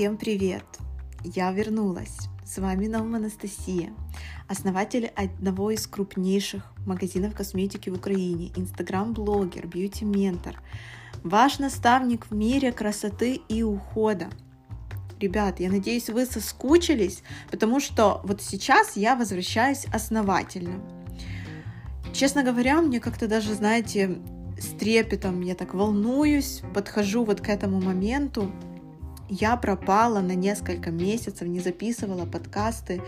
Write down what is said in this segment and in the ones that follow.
Всем привет! Я вернулась. С вами Наум Анастасия, основатель одного из крупнейших магазинов косметики в Украине, инстаграм-блогер, бьюти-ментор, ваш наставник в мире красоты и ухода. Ребят, я надеюсь, вы соскучились, потому что вот сейчас я возвращаюсь основательно. Честно говоря, мне как-то даже, знаете, с трепетом я так волнуюсь, подхожу вот к этому моменту, я пропала на несколько месяцев, не записывала подкасты.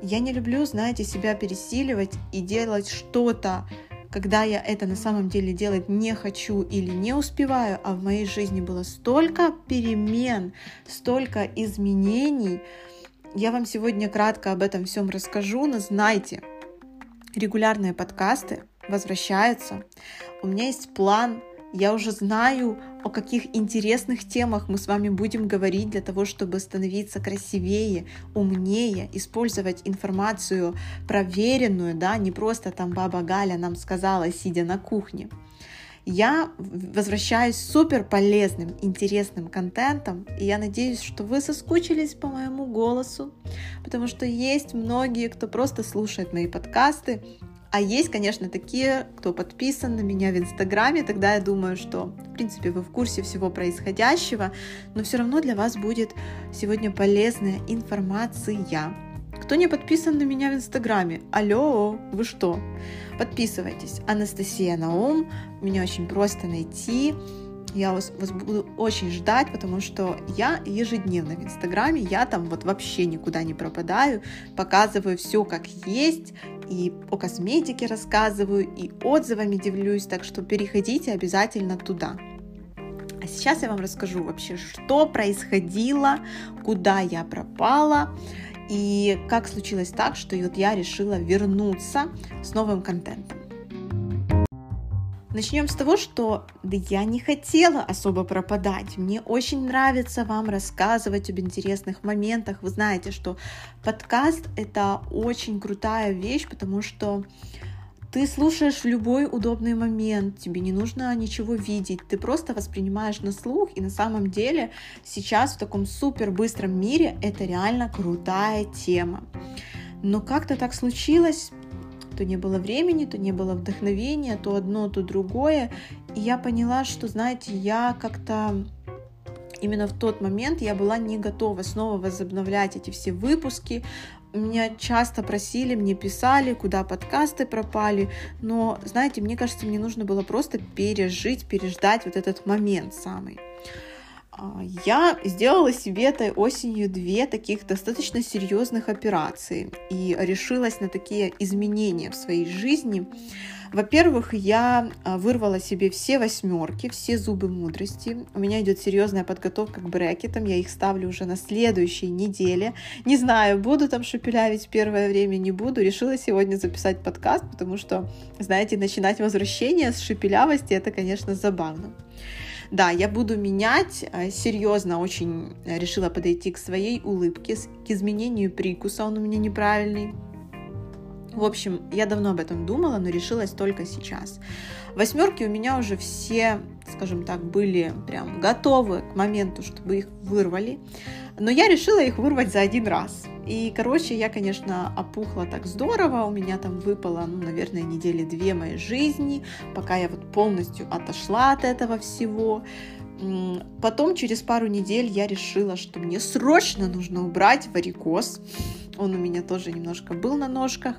Я не люблю, знаете, себя пересиливать и делать что-то, когда я это на самом деле делать не хочу или не успеваю, а в моей жизни было столько перемен, столько изменений. Я вам сегодня кратко об этом всем расскажу, но знайте, регулярные подкасты возвращаются. У меня есть план я уже знаю, о каких интересных темах мы с вами будем говорить для того, чтобы становиться красивее, умнее, использовать информацию проверенную, да, не просто там баба Галя нам сказала, сидя на кухне. Я возвращаюсь супер полезным, интересным контентом, и я надеюсь, что вы соскучились по моему голосу, потому что есть многие, кто просто слушает мои подкасты, а есть, конечно, такие, кто подписан на меня в Инстаграме, тогда я думаю, что, в принципе, вы в курсе всего происходящего, но все равно для вас будет сегодня полезная информация. Кто не подписан на меня в Инстаграме, алло, вы что? Подписывайтесь. Анастасия Наум, меня очень просто найти. Я вас, вас буду очень ждать, потому что я ежедневно в Инстаграме, я там вот вообще никуда не пропадаю, показываю все как есть, и о косметике рассказываю, и отзывами делюсь, так что переходите обязательно туда. А сейчас я вам расскажу вообще, что происходило, куда я пропала, и как случилось так, что вот я решила вернуться с новым контентом. Начнем с того, что да я не хотела особо пропадать. Мне очень нравится вам рассказывать об интересных моментах. Вы знаете, что подкаст это очень крутая вещь, потому что ты слушаешь в любой удобный момент, тебе не нужно ничего видеть, ты просто воспринимаешь на слух, и на самом деле сейчас в таком супер быстром мире это реально крутая тема. Но как-то так случилось, то не было времени, то не было вдохновения, то одно, то другое. И я поняла, что, знаете, я как-то именно в тот момент я была не готова снова возобновлять эти все выпуски. Меня часто просили, мне писали, куда подкасты пропали, но, знаете, мне кажется, мне нужно было просто пережить, переждать вот этот момент самый. А, я сделала себе этой осенью две таких достаточно серьезных операции и решилась на такие изменения в своей жизни. Во-первых, я а, вырвала себе все восьмерки, все зубы мудрости. У меня идет серьезная подготовка к брекетам. Я их ставлю уже на следующей неделе. Не знаю, буду там шепелявить первое время, не буду. Решила сегодня записать подкаст, потому что, знаете, начинать возвращение с шепелявости, это, конечно, забавно. Да, я буду менять, э, серьезно очень решила подойти к своей улыбке, к изменению прикуса, он у меня неправильный. В общем, я давно об этом думала, но решилась только сейчас. Восьмерки у меня уже все, скажем так, были прям готовы к моменту, чтобы их вырвали. Но я решила их вырвать за один раз. И, короче, я, конечно, опухла так здорово. У меня там выпало, ну, наверное, недели две моей жизни, пока я вот полностью отошла от этого всего. Потом, через пару недель, я решила, что мне срочно нужно убрать варикоз. Он у меня тоже немножко был на ножках.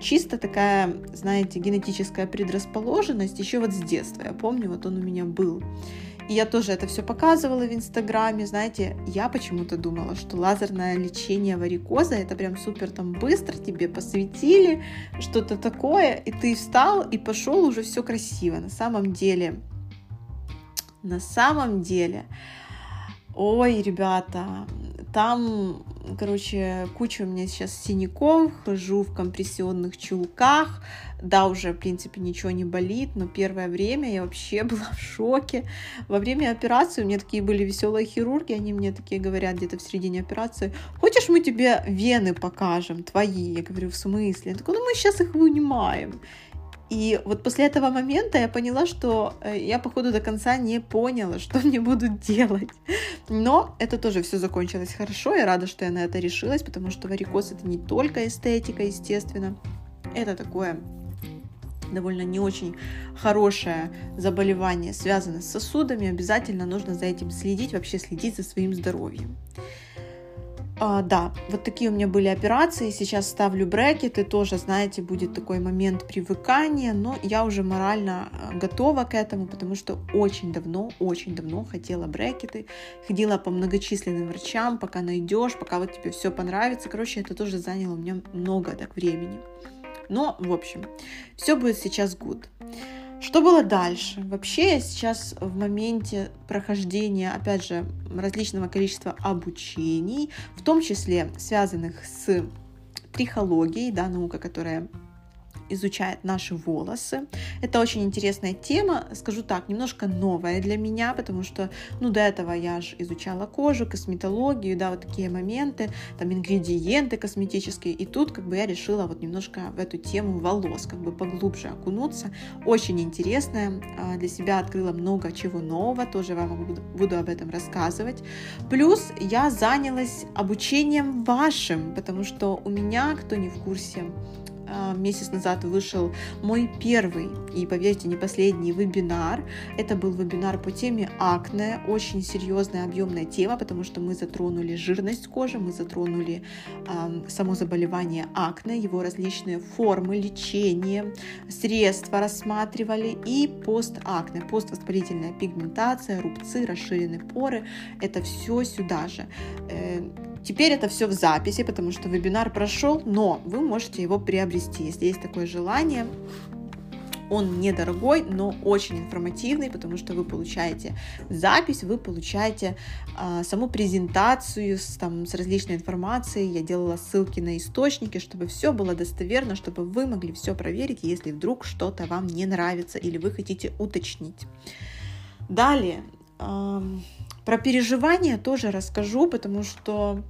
Чисто такая, знаете, генетическая предрасположенность еще вот с детства. Я помню, вот он у меня был. И я тоже это все показывала в Инстаграме. Знаете, я почему-то думала, что лазерное лечение варикоза это прям супер там быстро тебе посветили, что-то такое, и ты встал и пошел уже все красиво. На самом деле, на самом деле, ой, ребята, там короче, куча у меня сейчас синяков, хожу в компрессионных чулках, да, уже, в принципе, ничего не болит, но первое время я вообще была в шоке. Во время операции у меня такие были веселые хирурги, они мне такие говорят где-то в середине операции, хочешь мы тебе вены покажем, твои? Я говорю, в смысле? Я такой, ну мы сейчас их вынимаем. И вот после этого момента я поняла, что э, я, походу, до конца не поняла, что мне будут делать. Но это тоже все закончилось хорошо. Я рада, что я на это решилась, потому что варикоз это не только эстетика, естественно. Это такое довольно не очень хорошее заболевание, связанное с сосудами, обязательно нужно за этим следить, вообще следить за своим здоровьем. А, да, вот такие у меня были операции. Сейчас ставлю брекеты. Тоже, знаете, будет такой момент привыкания. Но я уже морально а, готова к этому, потому что очень давно, очень давно хотела брекеты. Ходила по многочисленным врачам, пока найдешь, пока вот тебе все понравится. Короче, это тоже заняло у меня много так времени. Но, в общем, все будет сейчас good. Что было дальше? Вообще я сейчас в моменте прохождения, опять же, различного количества обучений, в том числе связанных с трихологией, да, наука, которая изучает наши волосы. Это очень интересная тема, скажу так, немножко новая для меня, потому что, ну, до этого я же изучала кожу, косметологию, да, вот такие моменты, там, ингредиенты косметические, и тут, как бы, я решила вот немножко в эту тему волос, как бы, поглубже окунуться. Очень интересная, а, для себя открыла много чего нового, тоже вам буду, об этом рассказывать. Плюс я занялась обучением вашим, потому что у меня, кто не в курсе, месяц назад вышел мой первый и, поверьте, не последний вебинар. Это был вебинар по теме акне, очень серьезная объемная тема, потому что мы затронули жирность кожи, мы затронули э, само заболевание акне, его различные формы лечения, средства рассматривали и постакне, поствоспалительная пигментация, рубцы, расширенные поры. Это все сюда же. Э, Теперь это все в записи, потому что вебинар прошел, но вы можете его приобрести, если есть такое желание. Он недорогой, но очень информативный, потому что вы получаете запись, вы получаете э, саму презентацию с, там, с различной информацией. Я делала ссылки на источники, чтобы все было достоверно, чтобы вы могли все проверить, если вдруг что-то вам не нравится или вы хотите уточнить. Далее, про переживания тоже расскажу, потому что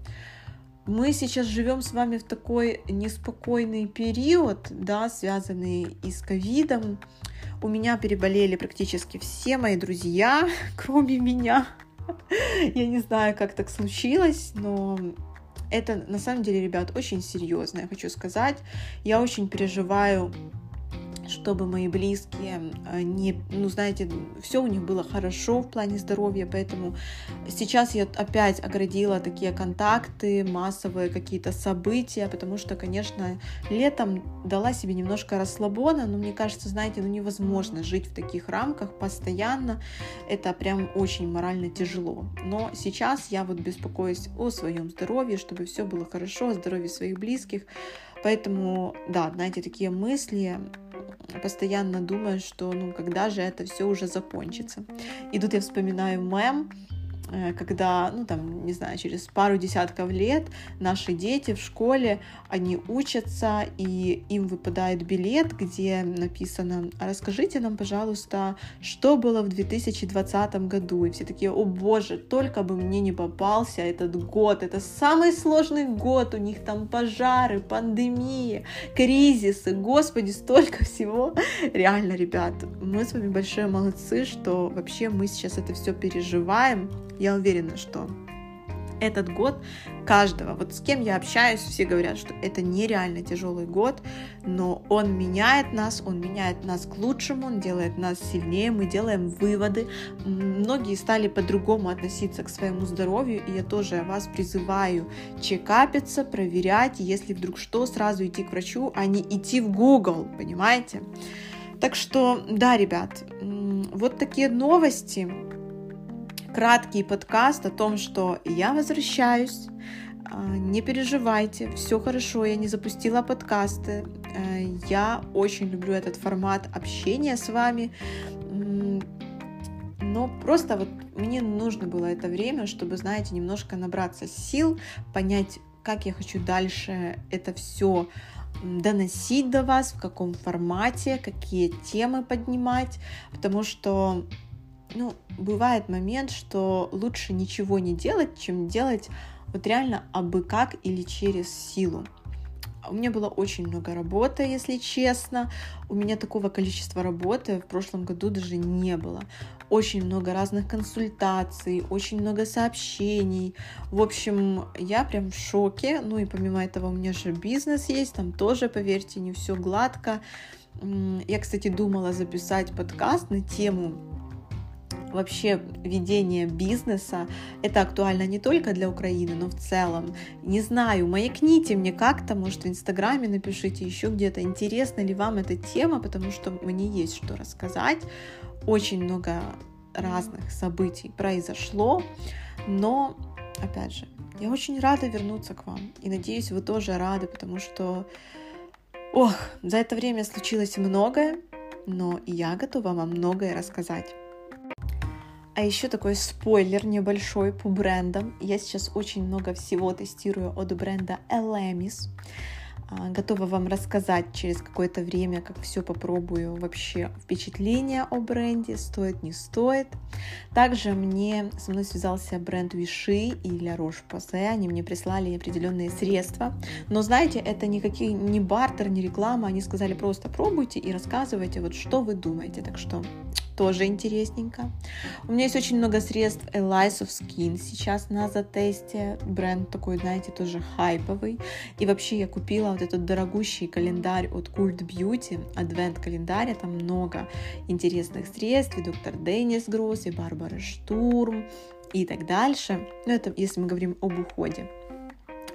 мы сейчас живем с вами в такой неспокойный период, да, связанный и с ковидом. У меня переболели практически все мои друзья, кроме меня. Я не знаю, как так случилось, но это на самом деле, ребят, очень серьезно, я хочу сказать. Я очень переживаю чтобы мои близкие э, не, ну, знаете, все у них было хорошо в плане здоровья, поэтому сейчас я опять оградила такие контакты, массовые какие-то события, потому что, конечно, летом дала себе немножко расслабона, но мне кажется, знаете, ну невозможно жить в таких рамках постоянно, это прям очень морально тяжело. Но сейчас я вот беспокоюсь о своем здоровье, чтобы все было хорошо, о здоровье своих близких, Поэтому, да, знаете, такие мысли, постоянно думаю, что ну когда же это все уже закончится. И тут я вспоминаю мем, когда, ну там, не знаю, через пару десятков лет наши дети в школе, они учатся, и им выпадает билет, где написано, расскажите нам, пожалуйста, что было в 2020 году. И все такие, о боже, только бы мне не попался этот год, это самый сложный год, у них там пожары, пандемии, кризисы, господи, столько всего. Реально, ребят, мы с вами большие молодцы, что вообще мы сейчас это все переживаем, я уверена, что этот год каждого, вот с кем я общаюсь, все говорят, что это нереально тяжелый год, но он меняет нас, он меняет нас к лучшему, он делает нас сильнее, мы делаем выводы. Многие стали по-другому относиться к своему здоровью, и я тоже вас призываю чекапиться, проверять, если вдруг что, сразу идти к врачу, а не идти в Google, понимаете? Так что, да, ребят, вот такие новости краткий подкаст о том, что я возвращаюсь, а, не переживайте, все хорошо, я не запустила подкасты. Э, я очень люблю этот формат общения с вами. Но просто вот мне нужно было это время, чтобы, знаете, немножко набраться сил, понять, как я хочу дальше это все доносить до вас, в каком формате, какие темы поднимать, потому что ну, бывает момент, что лучше ничего не делать, чем делать вот реально абы как или через силу. у меня было очень много работы, если честно. У меня такого количества работы в прошлом году даже не было. Очень много разных консультаций, очень много сообщений. В общем, я прям в шоке. Ну и помимо этого у меня же бизнес есть, там тоже, поверьте, не все гладко. Я, кстати, думала записать подкаст на тему вообще ведение бизнеса. Это актуально не только для Украины, но в целом. Не знаю, маякните мне как-то, может, в Инстаграме напишите еще где-то, интересна ли вам эта тема, потому что мне есть что рассказать. Очень много разных событий произошло, но, опять же, я очень рада вернуться к вам. И надеюсь, вы тоже рады, потому что, ох, за это время случилось многое, но я готова вам многое рассказать. А еще такой спойлер небольшой по брендам. Я сейчас очень много всего тестирую от бренда Elemis. А, готова вам рассказать через какое-то время, как все попробую вообще впечатление о бренде, стоит, не стоит. Также мне со мной связался бренд Виши и Ля Рош Посе, они мне прислали определенные средства. Но знаете, это никакие не бартер, не реклама, они сказали просто пробуйте и рассказывайте, вот что вы думаете. Так что тоже интересненько. У меня есть очень много средств Elias of Skin сейчас на затесте. Бренд такой, знаете, тоже хайповый. И вообще я купила вот этот дорогущий календарь от Cult Beauty, адвент календаря, там много интересных средств, и доктор Деннис Гросс, и Барбара Штурм, и так дальше. Ну, это если мы говорим об уходе.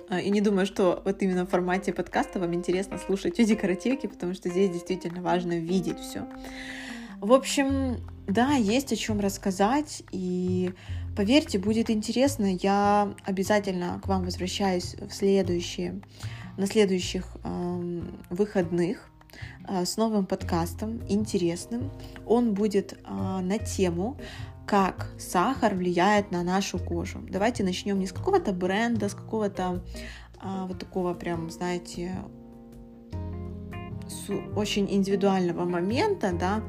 А, и не думаю, что вот именно в формате подкаста вам интересно слушать о декоративке, потому что здесь действительно важно видеть все. В общем, да, есть о чем рассказать, и поверьте, будет интересно. Я обязательно к вам возвращаюсь в следующие, на следующих э, выходных э, с новым подкастом, интересным. Он будет э, на тему как сахар влияет на нашу кожу. Давайте начнем не с какого-то бренда, с какого-то а, вот такого прям, знаете, очень индивидуального момента, да,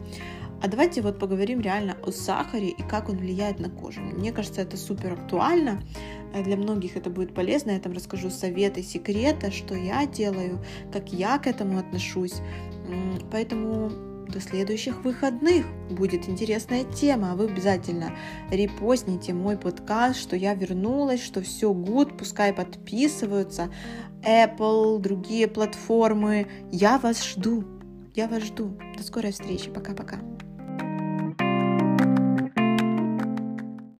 а давайте вот поговорим реально о сахаре и как он влияет на кожу. Мне кажется, это супер актуально. Э, для многих это будет полезно. Я там расскажу советы, секреты, что я делаю, как я к этому отношусь. Поэтому до следующих выходных будет интересная тема. А вы обязательно репостните мой подкаст, что я вернулась, что все гуд, пускай подписываются. Apple, другие платформы. Я вас жду. Я вас жду. До скорой встречи. Пока-пока.